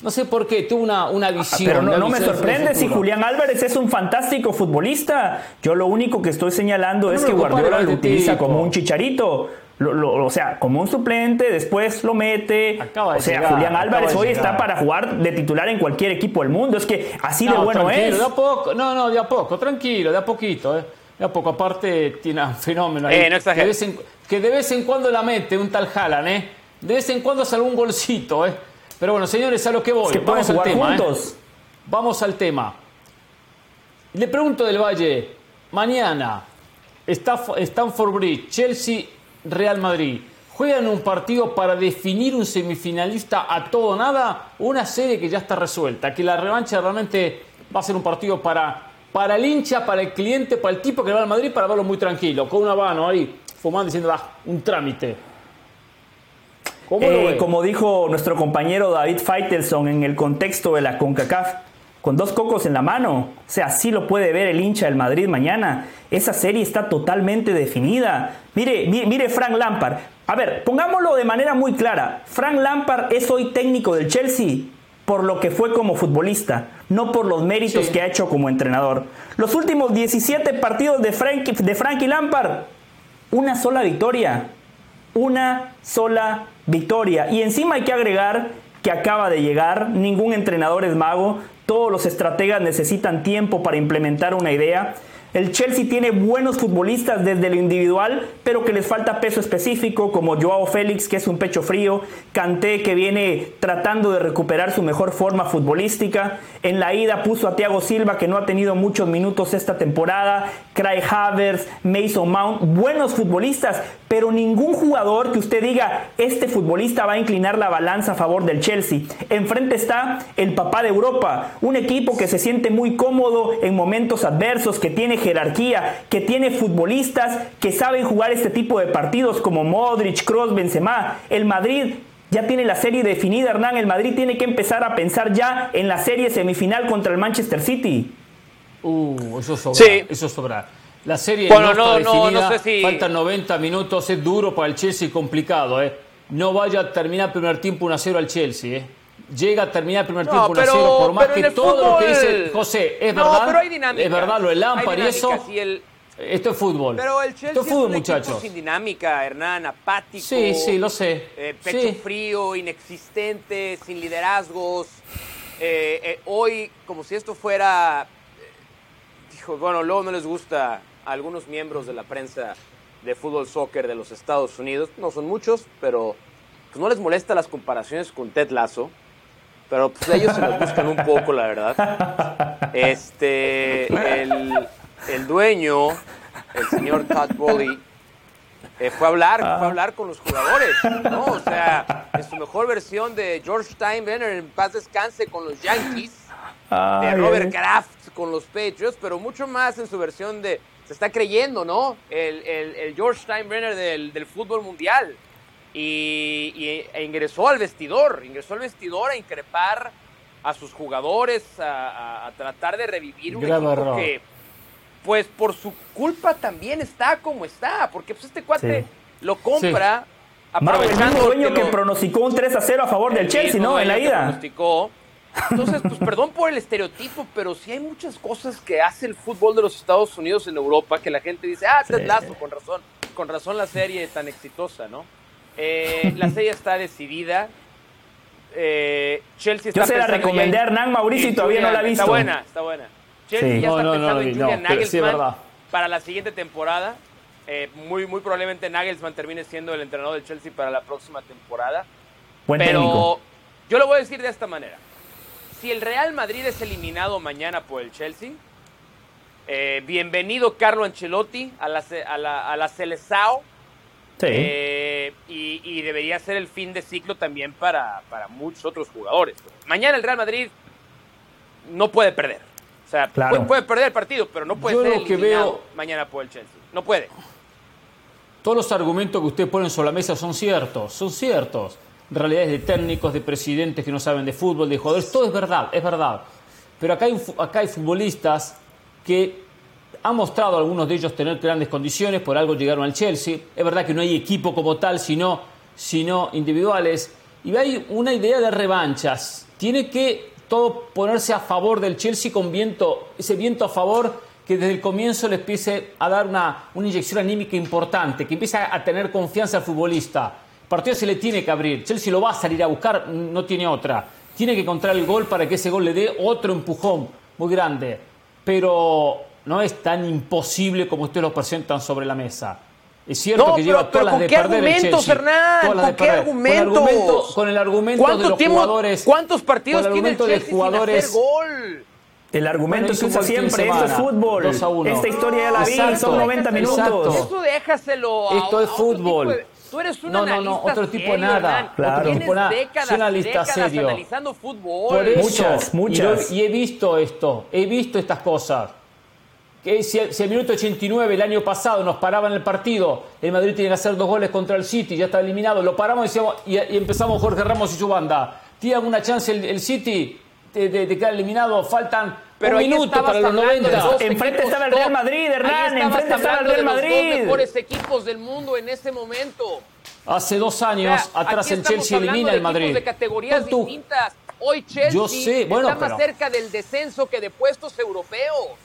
No sé por qué, tuvo una, una visión. Pero no, me sorprende si Julián Álvarez es un fantástico futbolista. Yo lo único que estoy señalando es que Guardiola lo utiliza como un chicharito. O sea, como un suplente, después lo mete. o sea, Julián Álvarez hoy está para jugar de titular en cualquier equipo del mundo. Es que así de bueno es. De a poco, no, no, de a poco, tranquilo, de a poquito. Eh. De a poco, aparte tiene un fenómeno ahí. Eh, no que, de vez en, que de vez en cuando la mete un tal Jalan, ¿eh? De vez en cuando sale un golcito, ¿eh? Pero bueno, señores, a lo que voy. Vamos al tema. ¿eh? Vamos al tema. Le pregunto del Valle, mañana, Stanford Bridge, Chelsea Real Madrid, ¿juegan un partido para definir un semifinalista a todo o nada? una serie que ya está resuelta? Que la revancha realmente va a ser un partido para, para el hincha, para el cliente, para el tipo que va al Madrid, para verlo muy tranquilo, con una mano ahí, fumando, diciendo, ah, un trámite. Eh, como dijo nuestro compañero David Feitelson en el contexto de la CONCACAF, con dos cocos en la mano. O sea, así lo puede ver el hincha del Madrid mañana. Esa serie está totalmente definida. Mire, mire, Frank Lampard. A ver, pongámoslo de manera muy clara. Frank Lampard es hoy técnico del Chelsea por lo que fue como futbolista, no por los méritos que ha hecho como entrenador. Los últimos 17 partidos de, Frank, de Frankie Lampard, una sola victoria. Una sola victoria. Y encima hay que agregar que acaba de llegar, ningún entrenador es mago, todos los estrategas necesitan tiempo para implementar una idea. El Chelsea tiene buenos futbolistas desde lo individual, pero que les falta peso específico, como Joao Félix, que es un pecho frío, Kanté, que viene tratando de recuperar su mejor forma futbolística. En la ida puso a Thiago Silva, que no ha tenido muchos minutos esta temporada, Craig Havers, Mason Mount, buenos futbolistas, pero ningún jugador que usted diga, este futbolista va a inclinar la balanza a favor del Chelsea. Enfrente está el papá de Europa, un equipo que se siente muy cómodo en momentos adversos, que tiene jerarquía, que tiene futbolistas que saben jugar este tipo de partidos como Modric, Kroos, Benzema. El Madrid ya tiene la serie definida, Hernán. El Madrid tiene que empezar a pensar ya en la serie semifinal contra el Manchester City. Uh, eso sobra. Sí. Eso sobra. La serie no, está definida, faltan 90 minutos, es duro para el Chelsea, complicado. ¿eh? No vaya a terminar el primer tiempo 1 0 al Chelsea. ¿eh? Llega a terminar el primer tiempo 1 0, por más que todo lo que dice José es verdad. Pero hay dinámica. Es verdad, lo del Lampard y eso. Esto es fútbol. Pero el Chelsea Esto es, fútbol, muchachos. sin dinámica, Hernán, apático. Sí, sí, lo sé. Eh, pecho frío, inexistente, sin liderazgos. Eh, eh, hoy, como si esto fuera. dijo, bueno, luego no les gusta algunos miembros de la prensa de fútbol soccer de los Estados Unidos, no son muchos, pero pues no les molesta las comparaciones con Ted Lasso, pero pues ellos se los buscan un poco, la verdad. Este, el, el dueño, el señor Todd Bowley, eh, fue a hablar, fue a hablar con los jugadores, ¿no? O sea, en su mejor versión de George Steinbrenner en paz descanse con los Yankees, de Robert Kraft con los Patriots, pero mucho más en su versión de se está creyendo, ¿no? El, el, George Steinbrenner del, del, fútbol mundial. Y, e ingresó al vestidor, ingresó al vestidor a increpar a sus jugadores, a, tratar de revivir un equipo que, pues por su culpa también está como está, porque pues este cuate lo compra. Aprovechando el dueño que, pronosticó un 3 a 0 a favor del Chelsea, ¿no? En la ida. Pronosticó entonces, pues perdón por el estereotipo, pero sí hay muchas cosas que hace el fútbol de los Estados Unidos en Europa que la gente dice, ah, Ted Lazo, con razón, con razón la serie es tan exitosa, ¿no? Eh, la serie está decidida. Eh, Chelsea está Yo se la recomendé a Hernán Mauricio y todavía no la ha visto. Está buena, está buena. Chelsea ya está pensando en Julian Nagelsmann para la siguiente temporada. Eh, muy, muy probablemente Nagelsmann termine siendo el entrenador del Chelsea para la próxima temporada. Buen pero yo lo voy a decir de esta manera si el Real Madrid es eliminado mañana por el Chelsea, eh, bienvenido Carlo Ancelotti a la, a la, a la Celesao. Sí. Eh, y, debería ser el fin de ciclo también para, para, muchos otros jugadores. Mañana el Real Madrid no puede perder. O sea, puede, perder el partido, pero no puede ser eliminado mañana por el Chelsea. No puede. Todos los argumentos que usted pone sobre la mesa son ciertos, son ciertos realidades de técnicos, de presidentes que no saben de fútbol, de jugadores, todo es verdad, es verdad. Pero acá hay, acá hay futbolistas que han mostrado algunos de ellos tener grandes condiciones, por algo llegaron al Chelsea. Es verdad que no hay equipo como tal, sino, sino individuales. Y hay una idea de revanchas. Tiene que todo ponerse a favor del Chelsea con viento, ese viento a favor que desde el comienzo le empiece a dar una, una inyección anímica importante, que empiece a tener confianza al futbolista. El partido se le tiene que abrir. Chelsea lo va a salir a buscar, no tiene otra. Tiene que encontrar el gol para que ese gol le dé otro empujón muy grande. Pero no es tan imposible como ustedes lo presentan sobre la mesa. Es cierto que lleva todas las de perder el Chelsea. ¿Con qué argumentos? Con, el argumento de los jugadores. ¿Cuántos partidos tiene el Chelsea de jugadores, sin hacer gol? El argumento se usa siempre, esto es fútbol. Esta historia ya la vi, son 90 minutos. Eso déjaselo a Esto es fútbol. Tú eres un no, no, no, otro tipo de nada. Claro. Otro tipo nada. Décadas, analista serio. analizando fútbol. Por eso, muchas, muchas. Y, y, he visto esto, he visto estas cosas. Que si, si el minuto 89 el año pasado nos paraban el partido, el Madrid tiene que hacer dos goles contra el City, ya está eliminado, lo paramos y, decíamos, y, y empezamos Jorge Ramos y su banda. ¿Tiene alguna chance el, el City de, de, de quedar eliminado? Faltan pero un minuto para los 90. Enfrente estaba el Real Madrid, Hernán. Enfrente estaba el Real Madrid. De los mejores equipos del mundo en ese momento. Hace dos años o sea, atrás el Chelsea elimina el Madrid. de categorías tú, distintas. Hoy Chelsea yo sé, bueno, está pero, más cerca del descenso que de puestos europeos.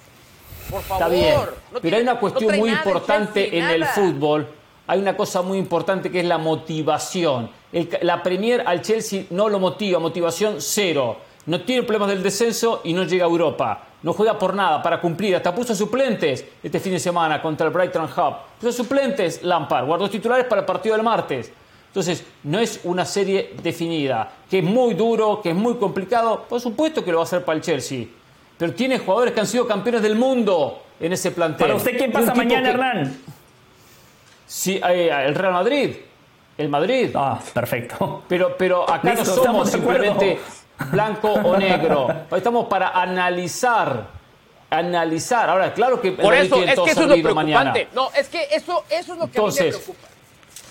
Por favor. Está bien. No pero tiene, hay una cuestión no muy importante Chelsea, en el fútbol. Hay una cosa muy importante que es la motivación. El, la Premier al Chelsea no lo motiva, motivación cero. No tiene problemas del descenso y no llega a Europa. No juega por nada para cumplir. Hasta puso suplentes este fin de semana contra el Brighton Hub. Puso suplentes Lampard. Guardó titulares para el partido del martes. Entonces, no es una serie definida. Que es muy duro, que es muy complicado. Por supuesto que lo va a hacer para el Chelsea. Pero tiene jugadores que han sido campeones del mundo en ese plantel. ¿Para usted quién pasa mañana, que... Hernán? Sí, eh, el Real Madrid. El Madrid. Ah, perfecto. Pero, pero acá Listo, no somos simplemente blanco o negro. Estamos para analizar. Analizar. Ahora, claro que Por eso, es que eso es lo preocupante. Mañana. No, es que eso, eso es lo que Entonces, a mí me preocupa.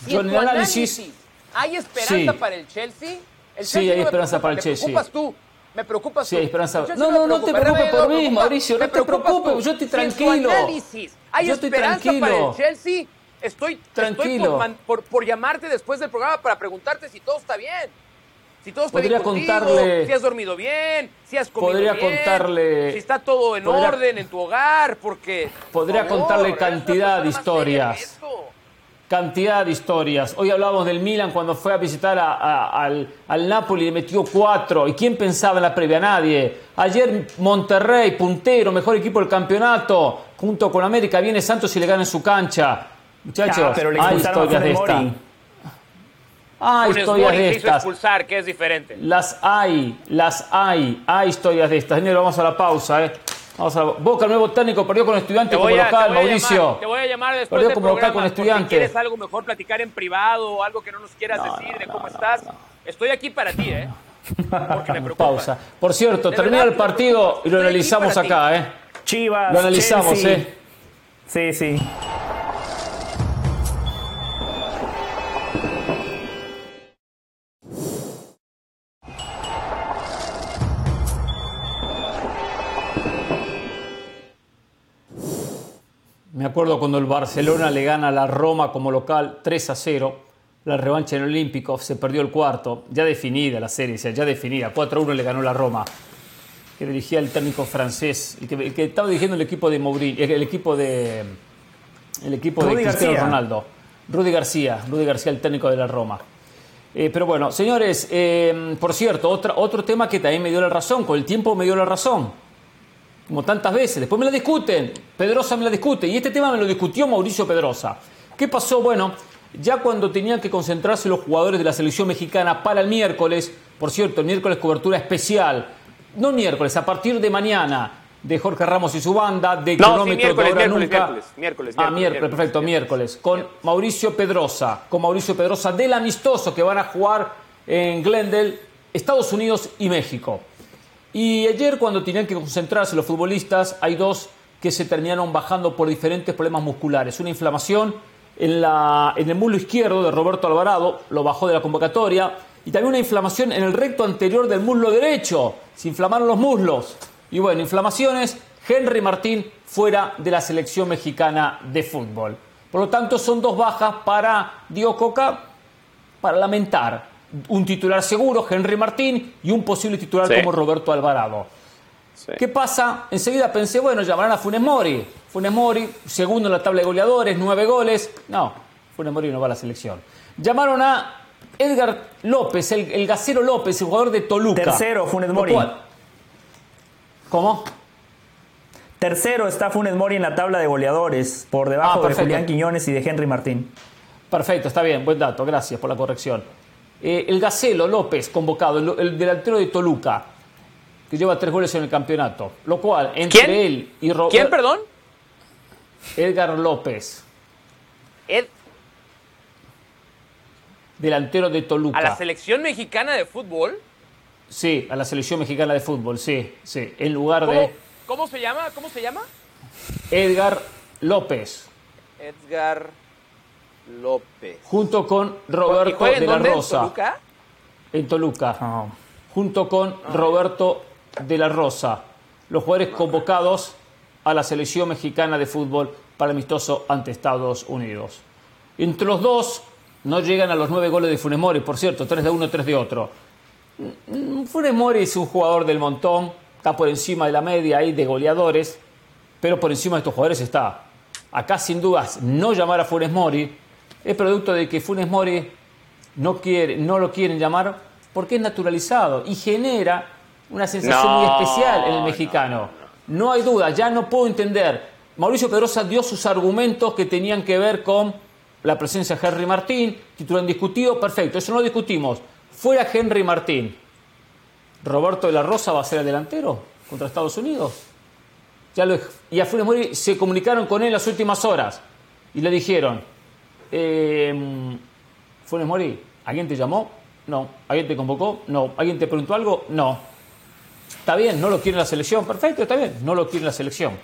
Si yo en el análisis- análisis hay esperanza Sí. para el Chelsea, el Sí, Chelsea hay no me esperanza preocupa, para el me Chelsea. preocupas tú. Me preocupas Sí, tú. hay esperanza. No, no, no te me preocupes por me mí. Mauricio, Me no te preocupes, yo estoy tranquilo. análisis hay Yo estoy esperanza para tranquilo. el Chelsea, estoy, estoy Tranquilo. por, man- por, por llamarte después del programa para preguntarte si todo está bien. Si todo está Podría bien contigo, contarle- si has dormido bien, si has comido Podría bien, contarle- si está todo en podría- orden en tu hogar, porque... por Podría favor, contarle cantidad de historias. Cantidad de historias. Hoy hablábamos del Milan cuando fue a visitar a- a- al, al Napoli y le metió cuatro. ¿Y quién pensaba en la previa? Nadie. Ayer Monterrey, puntero, mejor equipo del campeonato, junto con América. Viene Santos y le gana en su cancha. Muchachos, pero le hay historias de Funes Funes historias de estas. expulsar, que es diferente. Las hay, las hay, hay historias de estas. Señor, vamos a la pausa, ¿eh? Vamos a la... Boca, el nuevo técnico, perdió con estudiante Te como a, local, te Mauricio. llamar, te voy a llamar después Perdió del como local con estudiante. Si quieres algo mejor platicar en privado o algo que no nos quieras No, decir de cómo no, estás. no. Estoy aquí para ti, ¿eh? Porque me preocupa. Pausa. Por cierto, De termina verdad, el partido y lo estoy analizamos ti. acá, ¿eh? Chivas. Lo analizamos, Chelsea. ¿eh? Sí, sí. Acuerdo cuando el Barcelona le gana a la Roma como local 3 a 0. La revancha en el Olímpico, se perdió el cuarto. Ya definida la serie, ya definida. 4 a 1 le ganó la Roma. Que dirigía el técnico francés, el que, el que estaba dirigiendo el equipo de Mourinho, el equipo de, el equipo de Cristiano García. Ronaldo. Rudy García, Rudy García, el técnico de la Roma. Eh, pero bueno, señores, eh, por cierto, otra, otro tema que también me dio la razón, con el tiempo me dio la razón como tantas veces. Después me la discuten, Pedrosa me la discute, y este tema me lo discutió Mauricio Pedrosa. ¿Qué pasó? Bueno, ya cuando tenían que concentrarse los jugadores de la selección mexicana para el miércoles, por cierto, el miércoles cobertura especial, no miércoles, a partir de mañana, de Jorge Ramos y su banda, de No, sí, Cronómetro miércoles, que ahora miércoles, nunca. miércoles, miércoles, Ah, miércoles, miércoles, perfecto, miércoles, con Mauricio Pedrosa, con Mauricio Pedrosa del amistoso que van a jugar en Glendale, Estados Unidos y México. Y ayer cuando tenían que concentrarse los futbolistas, hay dos que se terminaron bajando por diferentes problemas musculares. Una inflamación en, la, en el muslo izquierdo de Roberto Alvarado, lo bajó de la convocatoria, y también una inflamación en el recto anterior del muslo derecho. Se inflamaron los muslos. Y bueno, inflamaciones, Henry Martín fuera de la selección mexicana de fútbol. Por lo tanto, son dos bajas para Dio Coca para lamentar. Un titular seguro, Henry Martín, y un posible titular Sí. como Roberto Alvarado. ¿Qué pasa? Enseguida pensé, bueno, llamarán a Funes Mori. Funes Mori, segundo en la tabla de goleadores, nueve goles. No, Funes Mori no va a la selección. Llamaron a Edgar López, el, el Gacero López, el jugador de Toluca. Tercero, Funes Mori. ¿Cómo? Tercero está Funes Mori en la tabla de goleadores, por debajo ah, de Julián Quiñones y de Henry Martín. Perfecto, está bien, buen dato, gracias por la corrección. Eh, el Gacelo López, convocado, el, delantero de Toluca, que lleva tres goles en el campeonato. Lo cual, entre él y Roberto. ¿Quién, perdón? Edgar López. Ed... Delantero de Toluca. ¿A la selección mexicana de fútbol? Sí, a la selección mexicana de fútbol, sí, sí. En lugar de. ¿Cómo se llama? ¿Cómo se llama? Edgar López. Edgar López. Junto con Roberto de la Rosa. ¿En Toluca? En Toluca. Ah. Junto con ah. Roberto de la Rosa. Los jugadores convocados a la selección mexicana de fútbol para el amistoso ante Estados Unidos. Entre los dos no llegan a los nueve goles de Funes Mori, por cierto, tres de uno, tres de otro. Mm, Funes Mori es un jugador del montón, está por encima de la media ahí de goleadores, pero por encima de estos jugadores está. Acá sin dudas no llamar a Funes Mori es producto de que Funes Mori no, quiere, no lo quieren llamar porque es naturalizado y genera una sensación muy especial en el mexicano. No, no hay duda, ya no puedo entender. Mauricio Pedrosa dio sus argumentos que tenían que ver con la presencia de Henry Martín, título indiscutido, perfecto, eso no lo discutimos. Fuera Henry Martín, ¿Roberto de la Rosa va a ser el delantero contra Estados Unidos? Ya lo, y a Funes Mori se comunicaron con él en las últimas horas y le dijeron, eh, Funes Mori, ¿alguien te llamó? No. ¿Alguien te convocó? No. ¿Alguien te preguntó algo? No. Está bien, no lo quiere la selección, perfecto, está bien, no lo quiere la selección.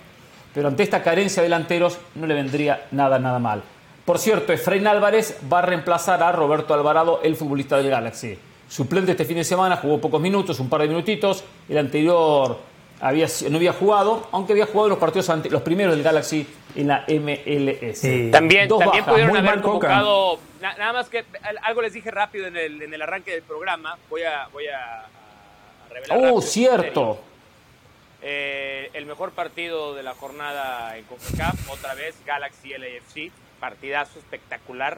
Pero ante esta carencia de delanteros no le vendría nada, nada mal. Por cierto, Efraín Álvarez va a reemplazar a Roberto Alvarado, el futbolista del Galaxy. Suplente este fin de semana, jugó pocos minutos, un par de minutitos. El anterior había, no había jugado, aunque había jugado los partidos los primeros del Galaxy en la MLS. También, también pudieron haber convocado, nada más que algo les dije rápido en el, en el arranque del programa, voy a, voy a, revelar. Oh, cierto. Eh, el mejor partido de la jornada en CONCACAF, otra vez Galaxy LAFC partidazo espectacar.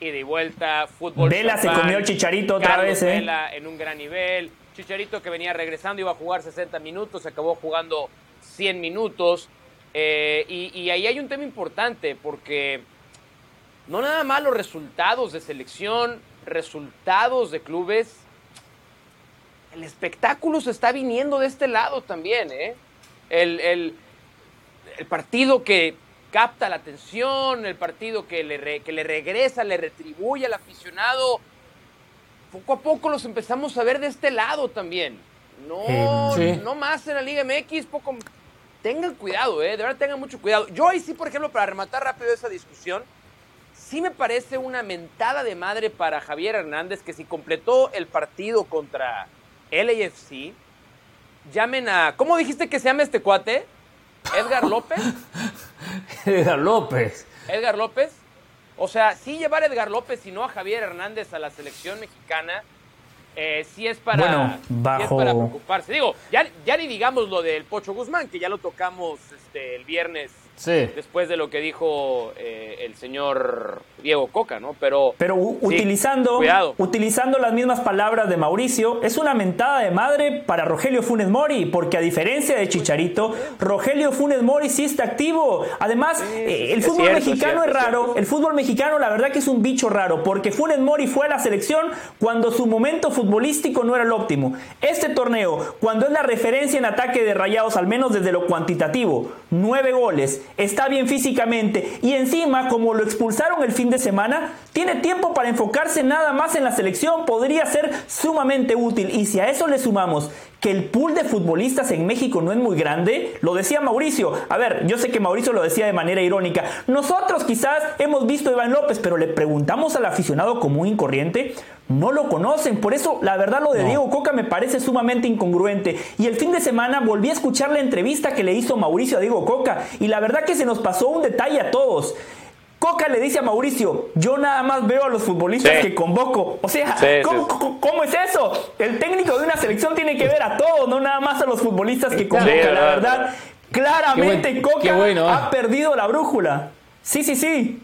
Y de vuelta, fútbol. Vela se comió el chicharito otra vez, ¿eh? Vela en un gran nivel. Chicharito que venía regresando, iba a jugar 60 minutos, se acabó jugando 100 minutos. Eh, y, ahí hay un tema importante, porque no nada más los resultados de selección, resultados de clubes. El espectáculo se está viniendo de este lado también, ¿eh? El, el partido que capta la atención, el partido que le, que le regresa, le retribuye al aficionado. Poco a poco los empezamos a ver de este lado también. No, no más en la Liga MX, poco. Tengan cuidado, eh, de verdad tengan mucho cuidado. Yo ahí sí, por ejemplo, para rematar rápido esa discusión, sí me parece una mentada de madre para Javier Hernández que si completó el partido contra LAFC, llamen a. ¿Cómo dijiste que se llama este cuate? Edgar López. Edgar López. Edgar López. O sea, sí llevar a Edgar López y no a Javier Hernández a la selección mexicana, eh, sí, es para, para preocuparse. Digo, ya, ya ni digamos lo del Pocho Guzmán, que ya lo tocamos este, el viernes después de lo que dijo eh, el señor Diego Coca, ¿no? Pero, Pero utilizando, utilizando las mismas palabras de Mauricio, es una mentada de madre para Rogelio Funes Mori, porque a diferencia de Chicharito, Rogelio Funes Mori sí está activo. Además, eh, el fútbol mexicano es, raro, el fútbol mexicano la verdad que es un bicho raro, porque Funes Mori fue a la selección cuando su momento futbolístico no era el óptimo. Este torneo, cuando es la referencia en ataque de rayados, al menos desde lo cuantitativo, nueve goles, está bien físicamente y encima, como lo expulsaron el fin de semana, tiene tiempo para enfocarse nada más en la selección, podría ser sumamente útil. Y si a eso le sumamos que el pool de futbolistas en México no es muy grande, lo decía Mauricio. A ver, yo sé que Mauricio lo decía de manera irónica. Nosotros quizás hemos visto a Iván López, pero le preguntamos al aficionado común y corriente, no lo conocen. Por eso, la verdad, lo de Diego Coca me parece sumamente incongruente. Y el fin de semana volví a escuchar la entrevista que le hizo Mauricio a Diego Coca. Y la verdad que se nos pasó un detalle a todos. Coca le dice a Mauricio, yo nada más veo a los futbolistas que convoco. O sea, ¿cómo, es eso? El técnico de una selección tiene que ver a todos, no nada más a los futbolistas que convoca. la verdad, claramente Coca ¿eh? ha perdido la brújula. Sí, sí, sí.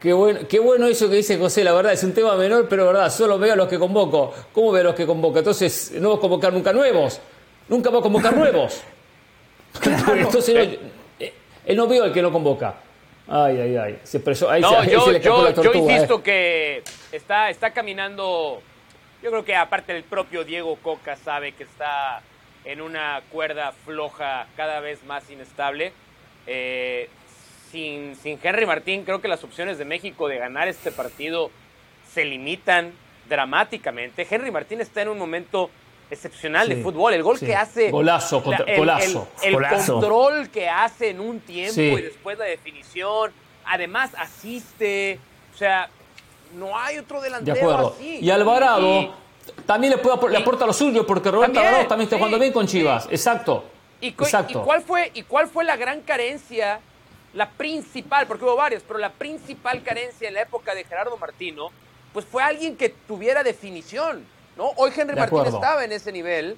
Qué bueno, qué bueno eso que dice José, la verdad, es un tema menor, pero verdad, solo veo a los que convoco. ¿Cómo veo a los que convoco? Entonces, no voy a convocar nunca nuevos. Nunca voy a convocar nuevos. Entonces, eh, él no veo al que no convoca. Ay, ay, ay. Se ahí no, yo, yo, insisto eh. que está, está caminando. Yo creo que aparte del propio Diego Coca sabe que está en una cuerda floja cada vez más inestable. Eh, sin, sin Henry Martín, creo que las opciones de México de ganar este partido se limitan dramáticamente. Henry Martín está en un momento excepcional de fútbol. El gol que hace. Golazo, el, golazo. El, control que hace en un tiempo y después la definición. Además, asiste. O sea, no hay otro delantero así. Y Alvarado también le, puede, le aporta lo suyo porque Roberto Alvarado también está jugando bien con Chivas. Exacto. ¿Y, Exacto. ¿y, cuál fue, ¿Y cuál fue la gran carencia? La principal, porque hubo varias, pero la principal carencia en la época de Gerardo Martino, pues fue alguien que tuviera definición. ¿No? Hoy Henry Martín estaba en ese nivel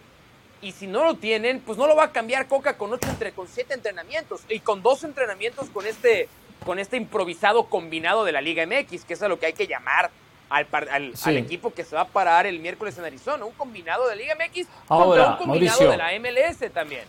y si no lo tienen, pues no lo va a cambiar Coca con ocho entre, con siete entrenamientos y con dos entrenamientos con este, con este improvisado combinado de la Liga MX, que es a lo que hay que llamar al, al, equipo que se va a parar el miércoles en Arizona, un combinado de Liga MX contra un combinado de la MLS también.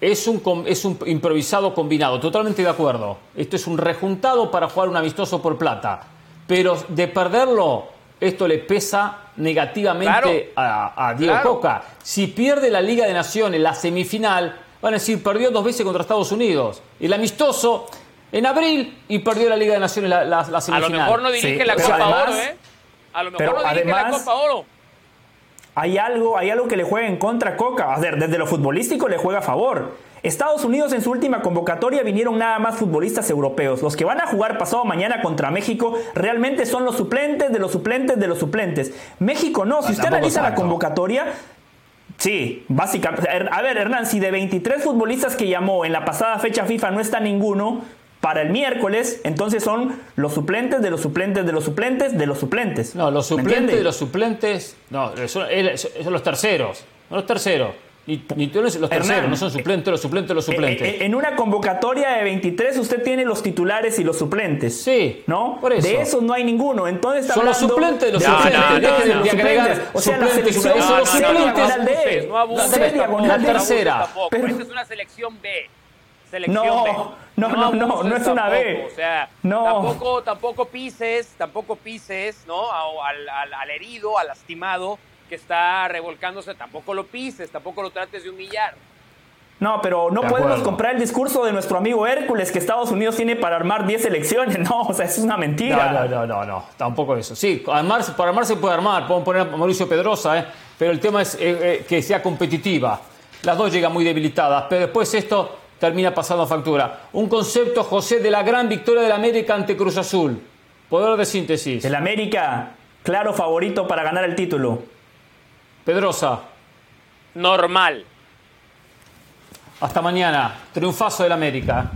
Es un, es un improvisado combinado, totalmente de acuerdo. Esto es un rejuntado para jugar un amistoso por plata. Pero de perderlo, esto le pesa negativamente a, Diego Coca. Si pierde la Liga de Naciones, la semifinal, van a decir, perdió dos veces contra Estados Unidos. El amistoso en abril y perdió la Liga de Naciones la, semifinal. A lo mejor no dirige la Copa Oro, ¿eh? A lo mejor no dirige la Copa Oro. Hay algo, hay algo que le juega en contra a Coca. A ver, desde lo futbolístico le juega a favor Estados Unidos en su última convocatoria vinieron nada más futbolistas europeos. Los que van a jugar pasado mañana contra México realmente son los suplentes de los suplentes de los suplentes. México no. Si usted analiza la convocatoria, Sí, básicamente. A ver, Hernán, si de 23 futbolistas que llamó en la pasada fecha FIFA no está ninguno, para el miércoles, entonces son los suplentes de los suplentes de los suplentes de los suplentes. No, los suplentes de los suplentes. No, son, son los terceros. Los terceros. Ni, los terceros, no son suplentes, los suplentes, los suplentes. Eh, eh, en una convocatoria de 23 usted tiene los titulares y los suplentes. Sí, ¿no? Por eso. De esos no hay ninguno. Entonces son los suplentes los suplentes. agregar o sea, la selección son los suplentes. La tercera. Pero esa es una selección B. Selección no, B. No, no, no, no, es una B. O sea, no. tampoco, tampoco pises, tampoco pises, ¿no? Al, al, al herido, al lastimado que está revolcándose, tampoco lo pises, tampoco lo trates de humillar. No, pero no podemos comprar el discurso de nuestro amigo Hércules que Estados Unidos tiene para armar 10 elecciones. No, o sea, eso es una mentira. No, no, no, no, tampoco eso. Sí, armar, para armar se puede armar. Podemos poner a Mauricio Pedrosa, ¿eh? pero el tema es eh, eh, que sea competitiva. Las dos llegan muy debilitadas, pero después esto termina pasando factura. Un concepto, José, de la gran victoria del América ante Cruz Azul. Poder de síntesis. El América, claro favorito para ganar el título. Pedrosa. Normal. Hasta mañana. Triunfazo del América.